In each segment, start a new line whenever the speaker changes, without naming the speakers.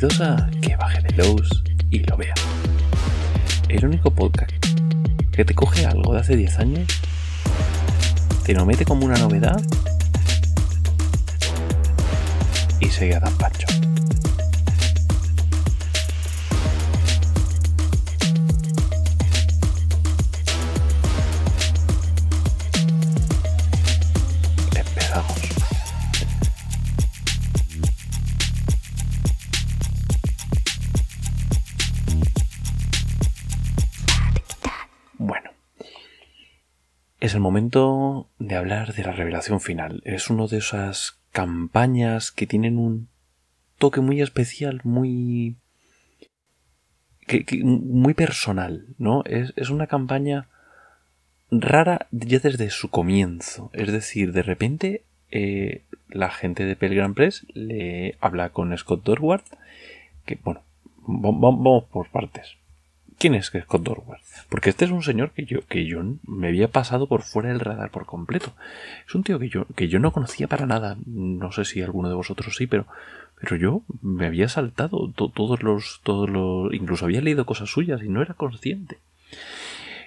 A Que baje de los y lo vea. El único podcast que te coge algo de hace 10 años, te lo mete como una novedad y se queda tan pancho. Momento de hablar de la revelación final. Es una de esas campañas que tienen un toque muy especial, muy. muy personal, ¿no? Es, es una campaña rara ya desde su comienzo. Es decir, de repente eh, la gente de Pelgram Press le habla con Scott Dorward, que bueno, va- va- vamos por partes. ¿Quién es Scott Dorward? Porque este es un señor que yo, que yo me había pasado por fuera del radar por completo. Es un tío que yo, que yo no conocía para nada. No sé si alguno de vosotros sí, pero, pero yo me había saltado to- todos los, todos los, incluso había leído cosas suyas y no era consciente.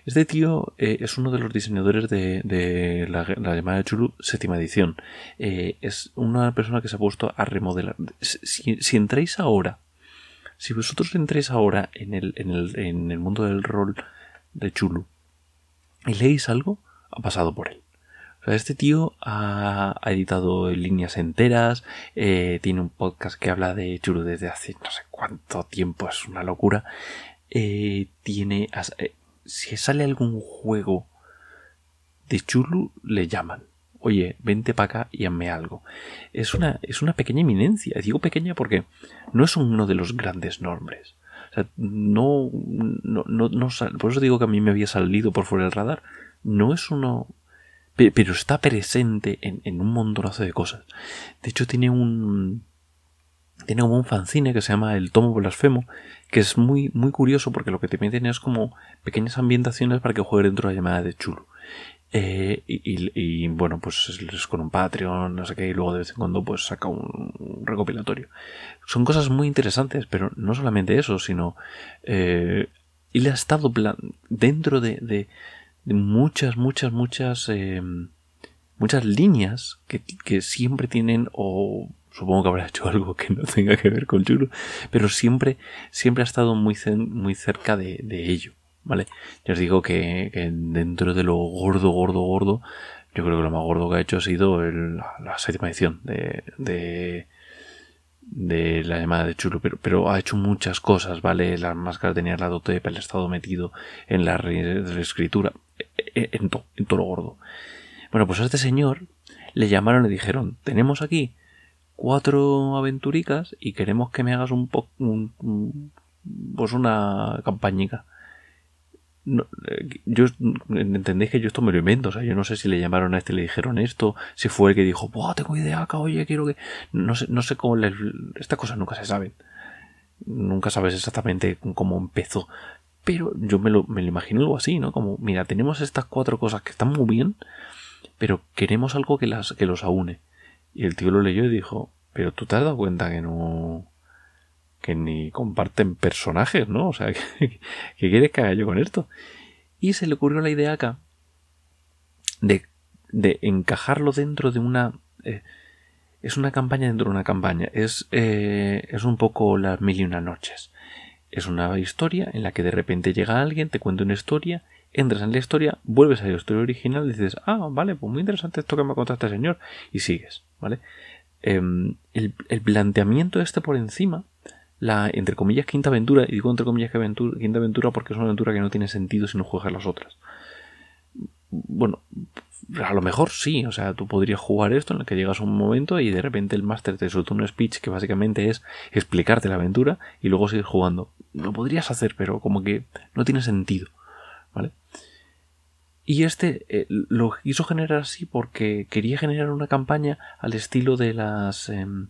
Este tío eh, es uno de los diseñadores de, de la, la llamada Chulu séptima edición. Eh, es una persona que se ha puesto a remodelar. Si, si entráis ahora, si vosotros entréis ahora en el, en el, en el mundo del rol de Chulu y leéis algo, ha pasado por él. O sea, este tío ha, ha editado líneas enteras, eh, tiene un podcast que habla de Chulu desde hace no sé cuánto tiempo, es una locura. Eh, tiene. eh, si sale algún juego de Chulu, le llaman. Oye, vente para acá y hazme algo. Es una, es una pequeña eminencia. Digo pequeña porque no es uno de los grandes nombres. O sea, no, no, no, no por eso digo que a mí me había salido por fuera del radar. No es uno, pe- pero está presente en, en un montonazo de cosas. De hecho, tiene un, tiene como un fanzine que se llama El Tomo Blasfemo, que es muy, muy curioso porque lo que te meten es como pequeñas ambientaciones para que juegue dentro de la llamada de Chulu. Eh, y, y- bueno, pues es, con un Patreon, no sé qué, y luego de vez en cuando pues saca un, recopilatorio. Son cosas muy interesantes, pero no solamente eso, sino eh, él ha estado dentro de, de- muchas, muchas, muchas, eh, muchas líneas que, que siempre tienen o supongo que habrá hecho algo que no tenga que ver con Chulu, pero siempre, siempre ha estado muy, muy cerca de, de ello, ¿vale? Ya os digo que, dentro de lo gordo, gordo, gordo, yo creo que lo más gordo que ha hecho ha sido la, séptima edición de, de, la llamada de Chulu, pero, ha hecho muchas cosas, ¿vale? Las máscaras tenía la dote, el estado metido en la re- reescritura, en, en, to- en todo lo gordo. Bueno, pues a este señor le llamaron y dijeron, tenemos aquí cuatro aventuricas y queremos que me hagas un poco, pues una campañica. No, eh, yo entendéis que yo esto me lo invento, o sea, yo no sé si le llamaron a este y le dijeron esto, si fue el que dijo, Buah, tengo idea acá, oye, quiero que. No sé, no sé cómo estas cosas nunca se saben. Nunca sabes exactamente cómo empezó. Pero yo me lo, me lo imagino algo así, ¿no? Como, mira, tenemos estas cuatro cosas que están muy bien, pero queremos algo que las, que los aúne. Y el tío lo leyó y dijo, pero tú te has dado cuenta que no. Que ni comparten personajes, ¿no? O sea, ¿qué, quieres que haga yo con esto? Y se le ocurrió la idea acá de, de encajarlo dentro de una. eh, es una campaña dentro de una campaña. Es, eh, es un poco las mil y una noches. Es una historia en la que de repente llega alguien, te cuenta una historia, entras en la historia, vuelves a la historia original y dices, ah, vale, pues muy interesante esto que me ha contado este señor, y sigues, ¿vale? Em, el, el planteamiento este por encima, la, entre comillas, quinta aventura, y digo entre comillas que aventura, quinta aventura porque es una aventura que no tiene sentido si no juegas las otras. Bueno, a lo mejor sí, o sea, tú podrías jugar esto en el que llegas a un momento y de repente el máster te suelta un speech que básicamente es explicarte la aventura y luego seguir jugando. Lo podrías hacer, pero como que no tiene sentido, ¿vale? Y este eh, lo quiso generar así porque quería generar una campaña al estilo de las em,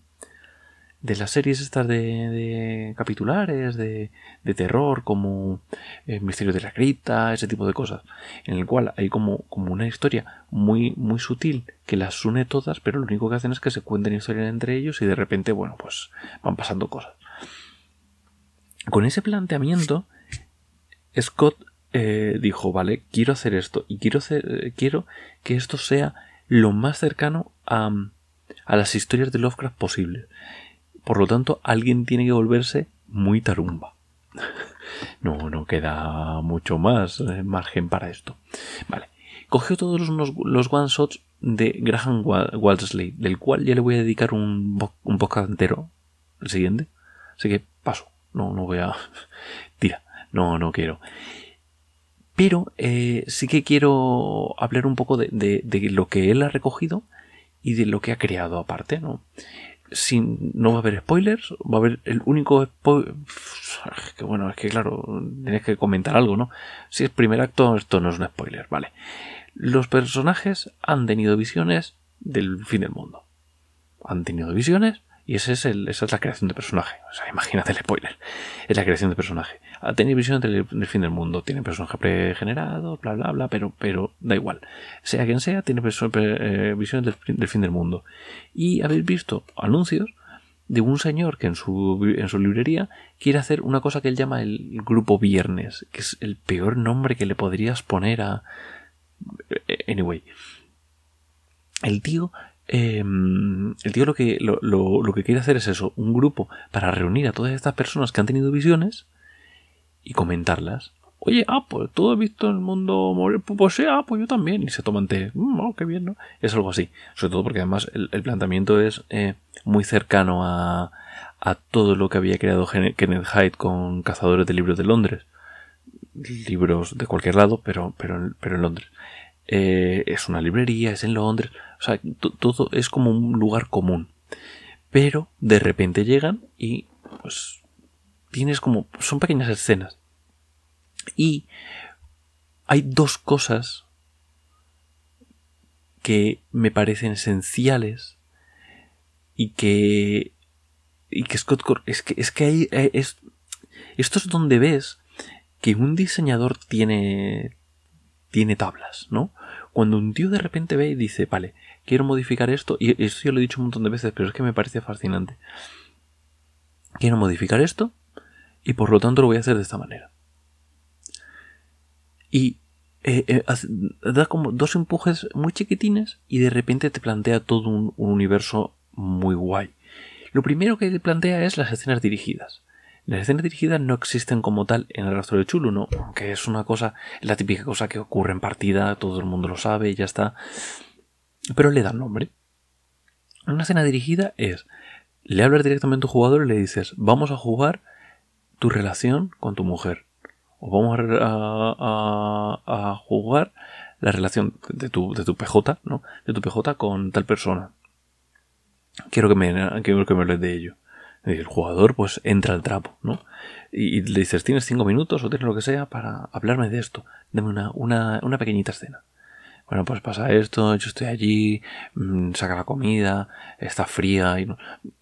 de las series estas de, de capitulares, de, de terror, como El misterio de la cripta, ese tipo de cosas, en el cual hay como, como una historia muy, muy sutil que las une todas, pero lo único que hacen es que se cuenten historias entre ellos y de repente, bueno, pues van pasando cosas. con ese planteamiento, Scott eh, dijo, vale, quiero hacer esto y quiero, hacer, quiero que esto sea lo más cercano a, a las historias de Lovecraft posibles. Por lo tanto, alguien tiene que volverse muy tarumba. No, no queda mucho más eh, margen para esto. Vale. Cogió todos los, los one shots de Graham Walsley, del cual ya le voy a dedicar un, un podcast entero, el siguiente. Así que paso. No, no voy a. Tira. No, no quiero. Pero eh, sí que quiero hablar un poco de, de, lo que él ha recogido y de lo que ha creado aparte, ¿no? Sin, no va a haber spoilers, va a haber el único spoiler. Que bueno, es que claro, tienes que comentar algo, ¿no? Si es primer acto, esto no es un spoiler, vale. Los personajes han tenido visiones del fin del mundo. Han tenido visiones y ese es esa es la creación de personaje. O sea, imagínate el spoiler. Es la creación de personaje. Ha tenido visiones del, fin del mundo. Tiene personaje pregenerado, bla, bla, bla, pero, pero da igual. Sea quien sea, tiene eh, visiones del, del, fin del mundo. Y habéis visto anuncios de un señor que en su, en su librería quiere hacer una cosa que él llama el grupo viernes, que es el peor nombre que le podrías poner a... Eh, anyway. El tío Em, el tío lo que, lo, lo, que quiere hacer es eso, un grupo para reunir a todas estas personas que han tenido visiones y comentarlas. Oye, ah, pues tú has visto el mundo morir, pues, pues sí, ah, pues yo también. Y se toman té. Mm, oh, qué bien, ¿no? Es algo así. Sobre todo porque además el, planteamiento es eh, muy cercano a, a todo lo que había creado Kenneth Hyde con Cazadores de Libros de Londres. Libros de cualquier lado, pero, pero, pero en Londres. Eh, es una librería, es en Londres, o sea, todo es como un lugar común. Pero de repente llegan y pues tienes como son pequeñas escenas. Y hay dos cosas que me parecen esenciales y que y que Scott es que es que hay, eh, es esto es donde ves que un diseñador tiene tiene tablas, ¿no? Cuando un tío de repente ve y dice, vale, quiero modificar esto, y esto yo lo he dicho un montón de veces, pero es que me parece fascinante. Quiero modificar esto y por lo tanto lo voy a hacer de esta manera. Y eh, eh, da como dos empujes muy chiquitines y de repente te plantea todo un universo muy guay. Lo primero que te plantea es las escenas dirigidas. Las escenas dirigidas no existen como tal en el rastro de Chulu, ¿no? Que es una cosa, la típica cosa que ocurre en partida, todo el mundo lo sabe y ya está. Pero le dan nombre. Una escena dirigida es, le hablas directamente a tu jugador y le dices, vamos a jugar tu relación con tu mujer. O vamos a, jugar la relación de tu, de tu PJ, ¿no? De tu PJ con tal persona. Quiero que me, quiero que me hables de ello el jugador pues entra al trapo, ¿no? Y, le dices, tienes cinco minutos o tienes lo que sea para hablarme de esto. Dame una, una, una pequeñita escena. Bueno, pues pasa esto, yo estoy allí, mm, saca la comida, está fría, y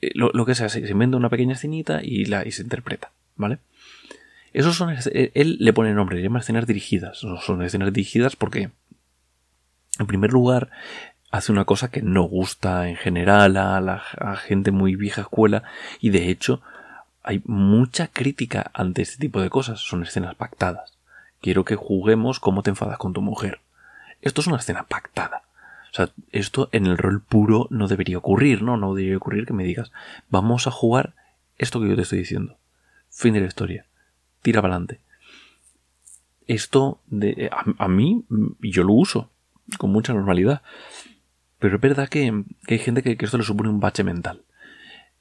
eh, lo, que sea, se, inventa una pequeña escenita y, la, y se interpreta, ¿vale? Esos son, eh, él le pone nombre, le llama escenas dirigidas. Son escenas dirigidas porque, en primer lugar, hace una cosa que no gusta en general a la gente muy vieja escuela y de hecho hay mucha crítica ante este tipo de cosas. Son escenas pactadas. Quiero que juguemos cómo te enfadas con tu mujer. Esto es una escena pactada. O sea, esto en el rol puro no debería ocurrir, ¿no? No debería ocurrir que me digas, vamos a jugar esto que yo te estoy diciendo. Fin de la historia. Tira para adelante. Esto a, a mí, yo lo uso con mucha normalidad. Pero es verdad que, hay gente que, esto le supone un bache mental.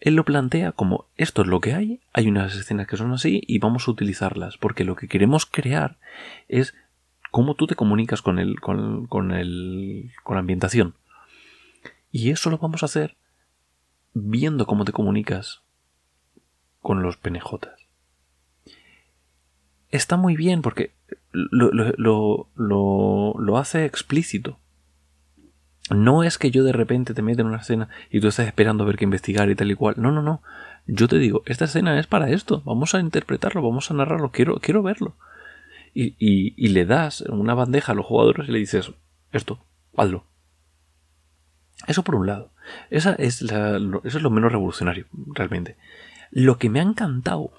Él lo plantea como esto es lo que hay, hay unas escenas que son así y vamos a utilizarlas, porque lo que queremos crear es cómo tú te comunicas con el, con, con el, con la ambientación. Y eso lo vamos a hacer viendo cómo te comunicas con los penejotas. Está muy bien porque lo, lo, lo, lo hace explícito. No es que yo de repente te meta en una escena y tú estás esperando ver qué investigar y tal y cual. No, no, no. Yo te digo, esta escena es para esto. Vamos a interpretarlo, vamos a narrarlo. Quiero, quiero verlo. Y, y, le das una bandeja a los jugadores y le dices, esto, hazlo. Eso por un lado. Esa es eso es lo menos revolucionario, realmente. Lo que me ha encantado,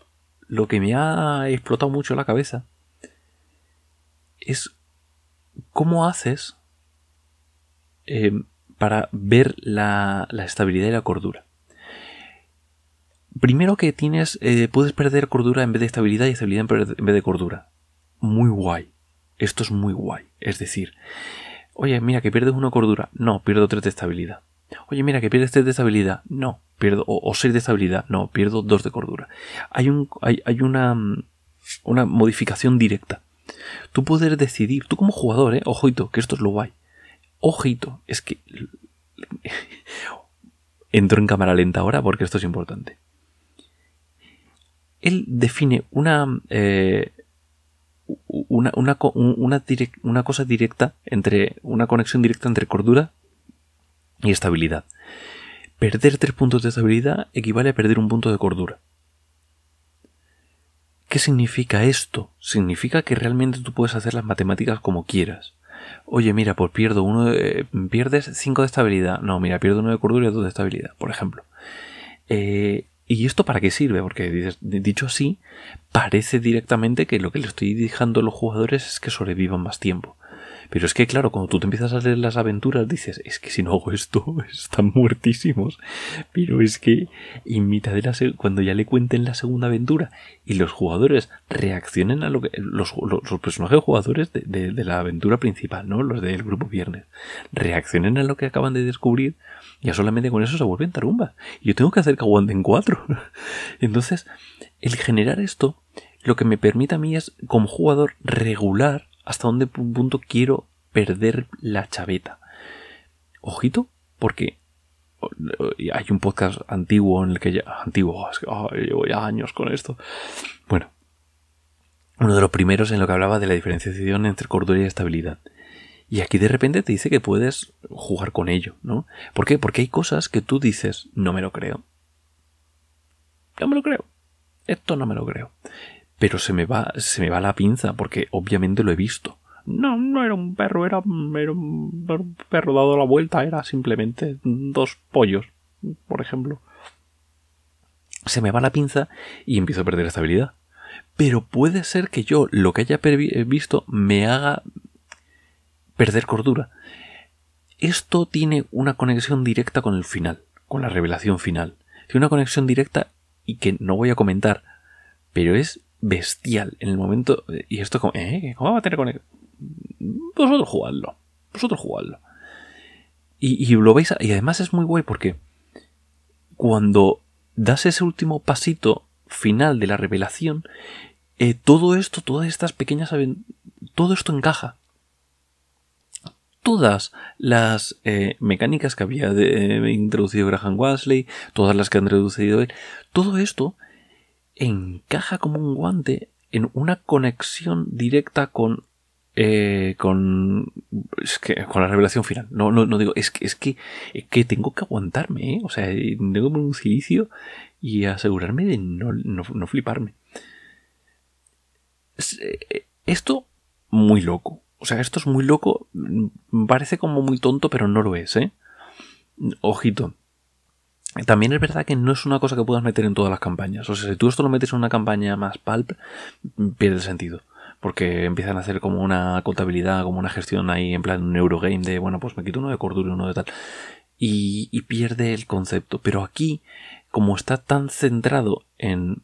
lo que me ha explotado mucho la cabeza es cómo haces eh, para ver la, estabilidad y la cordura. Primero que tienes, eh, puedes perder cordura en vez de estabilidad y estabilidad en vez de cordura. Muy guay. Esto es muy guay. Es decir, oye, mira que pierdes una cordura. No, pierdo tres de estabilidad. Oye, mira que pierdes tres de estabilidad. No, pierdo, o, seis de estabilidad. No, pierdo dos de cordura. Hay, una, una modificación directa. Tú puedes decidir, tú como jugador, eh, ojito, que esto es lo guay. Ojito, es que entro en cámara lenta ahora porque esto es importante. Él define una, eh, una, una, cosa directa entre una conexión directa entre cordura y estabilidad. Perder tres puntos de estabilidad equivale a perder un punto de cordura. ¿Qué significa esto? Significa que realmente tú puedes hacer las matemáticas como quieras. Oye, mira, pues pierdo uno de, pierdes 5 de estabilidad. No, mira, pierdo uno de cordura y dos de estabilidad, por ejemplo. Eh, ¿Y esto para qué sirve? Porque dicho así, parece directamente que lo que le estoy dejando a los jugadores es que sobrevivan más tiempo. Pero es que, claro, cuando tú te empiezas a leer las aventuras, dices, es que si no hago esto, están muertísimos. Pero es que, en mitad de la cuando ya le cuenten la segunda aventura y los jugadores reaccionen a lo que. Los, personajes jugadores de, de, la aventura principal, ¿no? Los del grupo Viernes, reaccionen a lo que acaban de descubrir, ya solamente con eso se vuelven tarumbas. Yo tengo que hacer que aguanten cuatro. Entonces, el generar esto, lo que me permite a mí es, como jugador, regular hasta dónde punto quiero perder la chaveta. Ojito, porque hay un podcast antiguo en el que ya. Antiguo, llevo ya años con esto. Bueno, uno de los primeros en lo que hablaba de la diferenciación entre cordura y estabilidad. Y aquí de repente te dice que puedes jugar con ello, ¿no? ¿Por qué? Porque hay cosas que tú dices, no me lo creo. No me lo creo. Esto no me lo creo pero se me va, se me va la pinza porque obviamente lo he visto. No, no era un perro, era, era un perro dado la vuelta, era simplemente dos pollos, por ejemplo. Se me va la pinza y empiezo a perder estabilidad. Pero puede ser que yo lo que haya visto me haga perder cordura. Esto tiene una conexión directa con el final, con la revelación final. Tiene una conexión directa y que no voy a comentar, pero es bestial en el momento. Y esto, como, ¿eh? ¿Cómo va a tener conexión? Vosotros jugadlo. Vosotros jugadlo. Y, lo veis. Y además es muy guay porque cuando das ese último pasito final de la revelación, eh, todo esto, todas estas pequeñas. Todo esto encaja. Todas las eh, mecánicas que había introducido Graham Wesley, todas las que han introducido él, todo esto encaja como un guante en una conexión directa con eh, con es que con la revelación final. No no, no digo es que es que que tengo que aguantarme ¿eh? o sea tengo un silicio y asegurarme de no, no, fliparme. Eh, esto muy loco. O sea esto es muy loco. Parece como muy tonto pero no lo es eh ojito también es verdad que no es una cosa que puedas meter en todas las campañas. O sea, si tú esto lo metes en una campaña más pulp, pierde sentido. Porque empiezan a hacer como una contabilidad, como una gestión ahí en plan un Eurogame de, bueno, pues me quito uno de cordura y uno de tal. Y, pierde el concepto. Pero aquí, como está tan centrado en,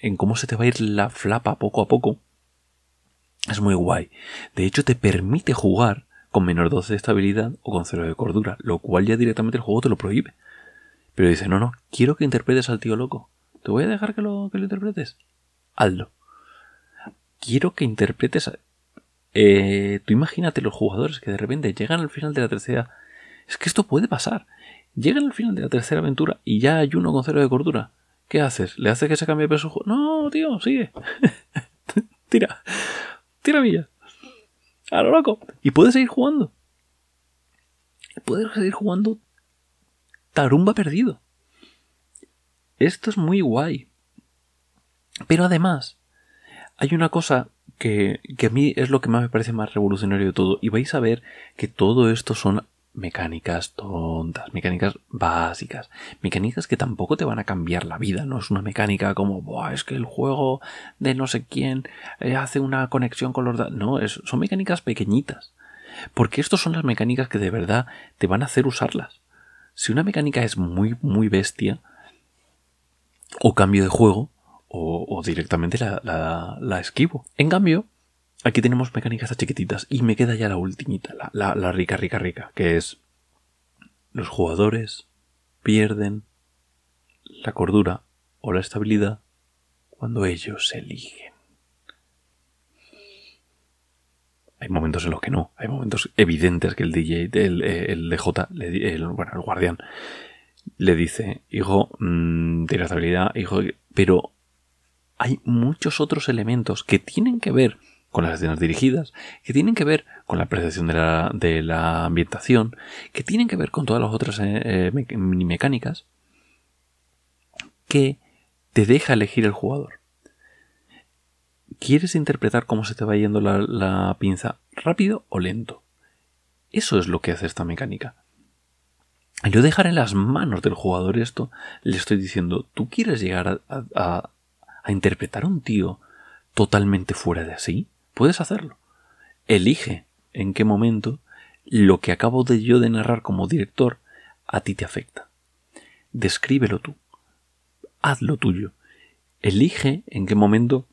en cómo se te va a ir la flapa poco a poco, es muy guay. De hecho, te permite jugar con menor 12 de estabilidad o con cero de cordura, lo cual ya directamente el juego te lo prohíbe. Pero dice, no, no, quiero que interpretes al tío loco. ¿Te voy a dejar que lo, que lo interpretes? Hazlo. Quiero que interpretes... Eh, tú imagínate los jugadores que de repente llegan al final de la tercera... Es que esto puede pasar. Llegan al final de la tercera aventura y ya hay uno con cero de cordura. ¿Qué haces? ¿Le haces que se cambie de peso? No, tío, sigue. Tira. Tira villa. A lo loco. Y puedes seguir jugando. Puedes seguir jugando Tarumba perdido. Esto es muy guay. Pero además, hay una cosa que, que, a mí es lo que más me parece más revolucionario de todo. Y vais a ver que todo esto son mecánicas tontas, mecánicas básicas, mecánicas que tampoco te van a cambiar la vida, no es una mecánica como, Buah, es que el juego de no sé quién eh, hace una conexión con los... No, es, son mecánicas pequeñitas, porque estas son las mecánicas que de verdad te van a hacer usarlas. Si una mecánica es muy, muy bestia, o cambio de juego, o, directamente la, la, la esquivo. En cambio, Aquí tenemos mecánicas chiquititas y me queda ya la ultimita, la, la, rica, rica, rica, que es los jugadores pierden la cordura o la estabilidad cuando ellos eligen. Hay momentos en los que no, hay momentos evidentes que el DJ, el, el DJ, el, bueno, el guardián, le dice, hijo, mmm, tiene estabilidad, hijo, pero hay muchos otros elementos que tienen que ver con las escenas dirigidas, que tienen que ver con la apreciación de la, de la ambientación, que tienen que ver con todas las otras eh, eh, mini mecánicas, que te deja elegir el jugador. ¿Quieres interpretar cómo se te va yendo la, pinza rápido o lento? Eso es lo que hace esta mecánica. Yo dejar en las manos del jugador esto, le estoy diciendo, ¿tú quieres llegar a, interpretar a un tío totalmente fuera de sí? Puedes hacerlo. Elige en qué momento lo que acabo de yo de narrar como director a ti te afecta. Descríbelo tú. Hazlo tuyo. Elige en qué momento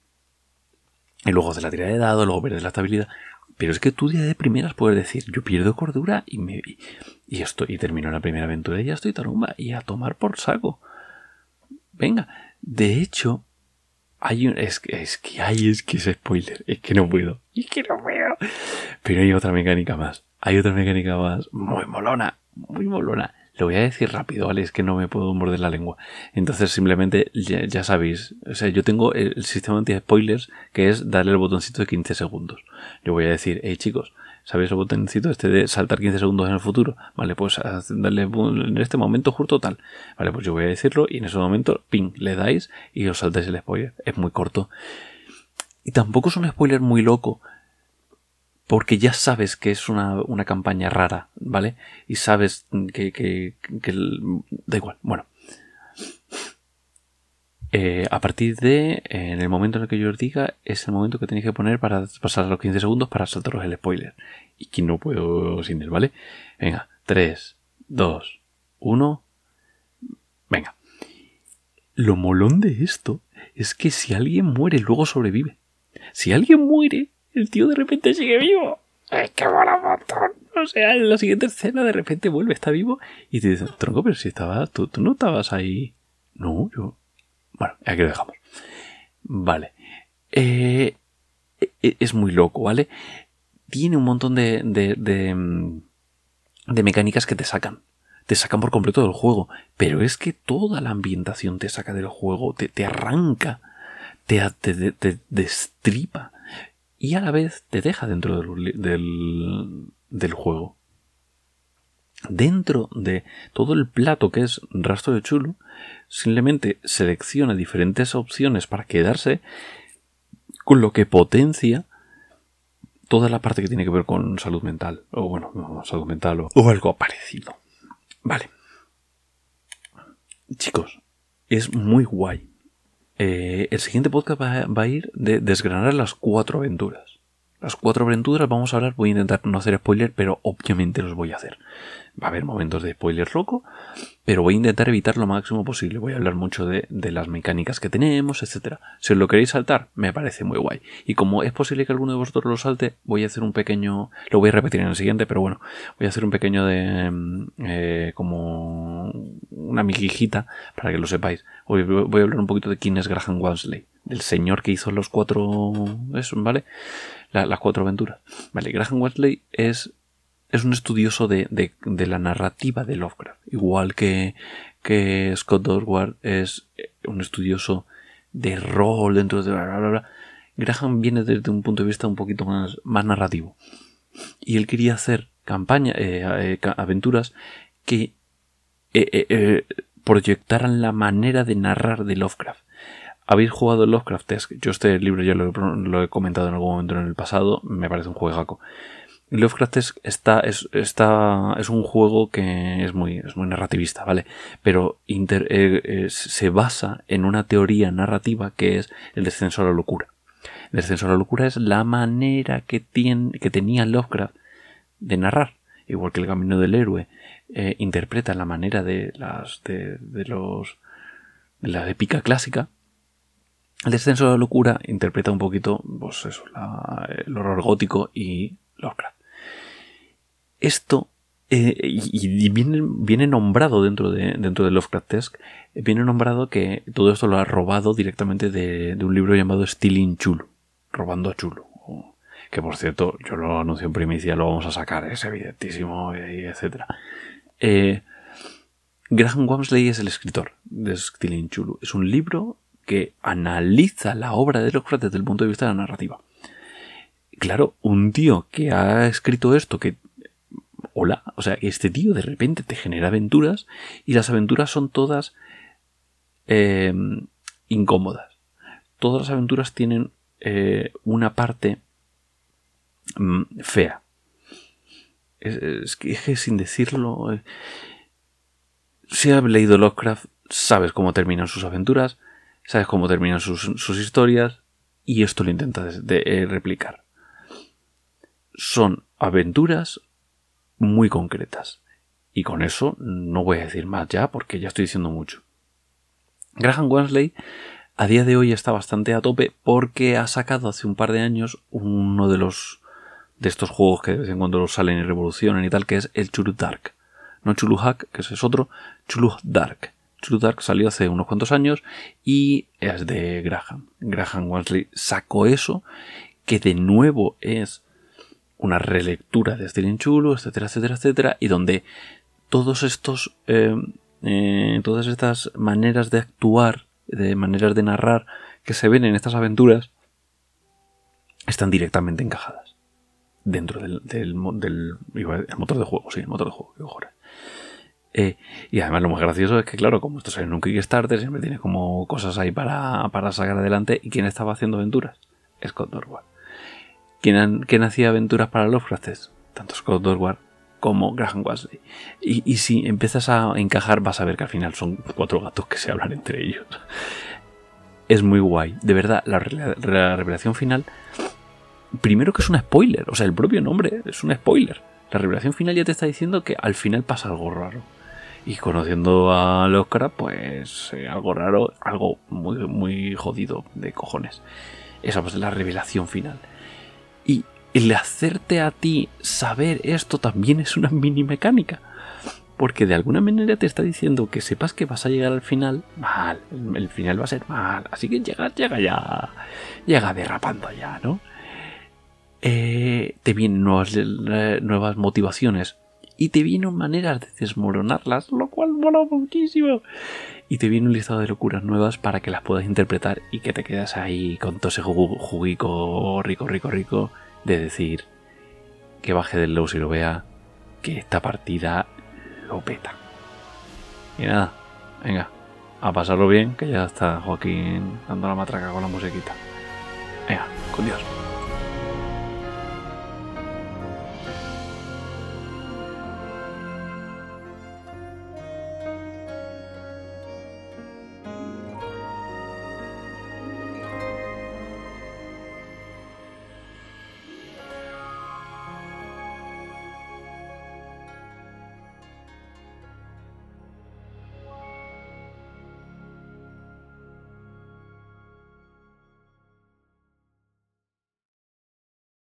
y luego haces la tirada de dado, luego pierdes la estabilidad. Pero es que tú día de primeras puedes decir, yo pierdo cordura y me y esto y termino la primera aventura y ya estoy tarumba y a tomar por saco. Venga, de hecho, hay un, es, es que hay, es que es spoiler, es que no puedo, es que no puedo. Pero hay otra mecánica más, hay otra mecánica más, muy molona, muy molona. Lo voy a decir rápido, ¿vale? Es que no me puedo morder la lengua. Entonces simplemente ya, sabéis, o sea, yo tengo el sistema anti-spoilers que es darle el botoncito de 15 segundos. Yo voy a decir, hey chicos, ¿Sabéis el botoncito este de saltar 15 segundos en el futuro? Vale, pues darle en este momento justo tal. Vale, pues yo voy a decirlo y en ese momento, ping, le dais y os saltáis el spoiler. Es muy corto. Y tampoco es un spoiler muy loco. Porque ya sabes que es una, campaña rara, ¿vale? Y sabes que da igual. Bueno, eh, a partir de, en el momento en el que yo os diga, es el momento que tenéis que poner para pasar los 15 segundos para saltaros el spoiler. Y que no puedo sin él, ¿vale? Venga, 3, 2, 1. Venga. Lo molón de esto es que si alguien muere, luego sobrevive. Si alguien muere, el tío de repente sigue vivo. ¡Ay, qué mola montón! O sea, en la siguiente escena de repente vuelve, está vivo y te dice, tronco, pero si estabas, tú, tú no estabas ahí. No, yo, bueno, aquí lo dejamos. Vale. Eh, e, es muy loco, ¿vale? Tiene un montón de, de, de, mm, de mecánicas que te sacan te sacan por completo del juego. Pero es que toda la ambientación te saca del juego, te, te arranca, te, te, te, destripa y a la vez te deja dentro del, del, del, juego. Dentro de todo el plato que es Rastro de Chulo, simplemente selecciona diferentes opciones para quedarse, con lo que potencia toda la parte que tiene que ver con salud mental, o bueno, salud mental o, algo parecido. Vale. Chicos, es muy guay. Eh, el siguiente podcast va, va, a ir de desgranar las cuatro aventuras. Las cuatro aventuras vamos a hablar, voy a intentar no hacer spoiler, pero obviamente los voy a hacer. Va a haber momentos de spoiler loco, pero voy a intentar evitar lo máximo posible. Voy a hablar mucho de, las mecánicas que tenemos, etcétera. Si os lo queréis saltar, me parece muy guay. Y como es posible que alguno de vosotros lo salte, voy a hacer un pequeño. Lo voy a repetir en el siguiente, pero bueno, voy a hacer un pequeño de. Mm, eh, como. una miquijita, para que lo sepáis. Voy, voy a hablar un poquito de quién es Graham Walsley, del señor que hizo los cuatro. Eso, ¿vale? Las cuatro aventuras. Vale, Graham Walsley es es un estudioso de, de, la narrativa de Lovecraft. Igual que, que Scott Dorward es un estudioso de rol dentro de... Bla, bla, bla. Graham viene desde un punto de vista un poquito más, narrativo. Y él quería hacer campaña, eh, eh, aventuras que eh, proyectaran la manera de narrar de Lovecraft. ¿Habéis jugado Lovecraft? Yo este libro ya lo, he comentado en algún momento en el pasado, me parece un juegaco. Lovecraft es, está, es, está, es un juego que es muy, es muy narrativista, ¿vale? Pero eh, se basa en una teoría narrativa que es el descenso a la locura. El descenso a la locura es la manera que, tiene, que tenía Lovecraft de narrar, igual que el camino del héroe eh, interpreta la manera de las de, los de la épica clásica. El descenso a la locura interpreta un poquito, pues el horror gótico y Lovecraft esto eh, y, viene, nombrado dentro de, dentro de Lovecraftesque, viene nombrado que todo esto lo ha robado directamente de, un libro llamado Stealing Chulu, robando a Chulu. Que por cierto, yo lo anuncio en primicia, lo vamos a sacar, es evidentísimo, etc. Eh, Graham Wamsley es el escritor de Stealing Chulu. Es un libro que analiza la obra de Lovecraft desde el punto de vista de la narrativa. Claro, un tío que ha escrito esto, que hola, o sea, este tío de repente te genera aventuras y las aventuras son todas eh, incómodas. Todas las aventuras tienen eh, una parte mm, fea. Es, que, sin decirlo, eh, si has leído Lovecraft, sabes cómo terminan sus aventuras, sabes cómo terminan sus, historias y esto lo intenta de, replicar. Son aventuras muy concretas. Y con eso no voy a decir más ya porque ya estoy diciendo mucho. Graham Wensley a día de hoy está bastante a tope porque ha sacado hace un par de años uno de los de estos juegos que de vez en cuando salen y revolucionan y tal, que es el Chulu Dark. No Chulu Hack, que es otro, Chulu Dark. Chulu Dark salió hace unos cuantos años y es de Graham. Graham Wensley sacó eso, que de nuevo es una relectura de Stilin Chulo, etcétera, etcétera, etcétera, y donde todos estos, eh, eh, todas estas maneras de actuar, de maneras de narrar que se ven en estas aventuras, están directamente encajadas dentro del, motor de juego, sí, el motor de juego, eh, y además lo más gracioso es que, claro, como esto es en un Kickstarter, siempre tiene como cosas ahí para, para sacar adelante. ¿Y quién estaba haciendo aventuras? Scott Norwell. ¿Quién, hacía aventuras para Lovecraft? Tanto Scott Dorward como Graham Wesley. Y, si empiezas a encajar, vas a ver que al final son cuatro gatos que se hablan entre ellos. Es muy guay. De verdad, la, revelación final. Primero que es un spoiler. O sea, el propio nombre es un spoiler. La revelación final ya te está diciendo que al final pasa algo raro. Y conociendo a Lovecraft, pues eh, algo raro, algo muy, muy jodido de cojones. Esa pues es la revelación final. Y el hacerte a ti saber esto también es una mini mecánica. Porque de alguna manera te está diciendo que sepas que vas a llegar al final mal. El final va a ser mal. Así que llega, llega ya. Llega derrapando ya, ¿no? Eh, te vienen nuevas, eh, nuevas motivaciones. Y te vienen maneras de desmoronarlas, lo cual mola muchísimo. Y te viene un listado de locuras nuevas para que las puedas interpretar y que te quedas ahí con todo ese juguico rico, rico, rico de decir que baje del low y lo vea, que esta partida lo peta. Y nada, venga, a pasarlo bien, que ya está Joaquín dando la matraca con la musiquita. Venga, con Dios.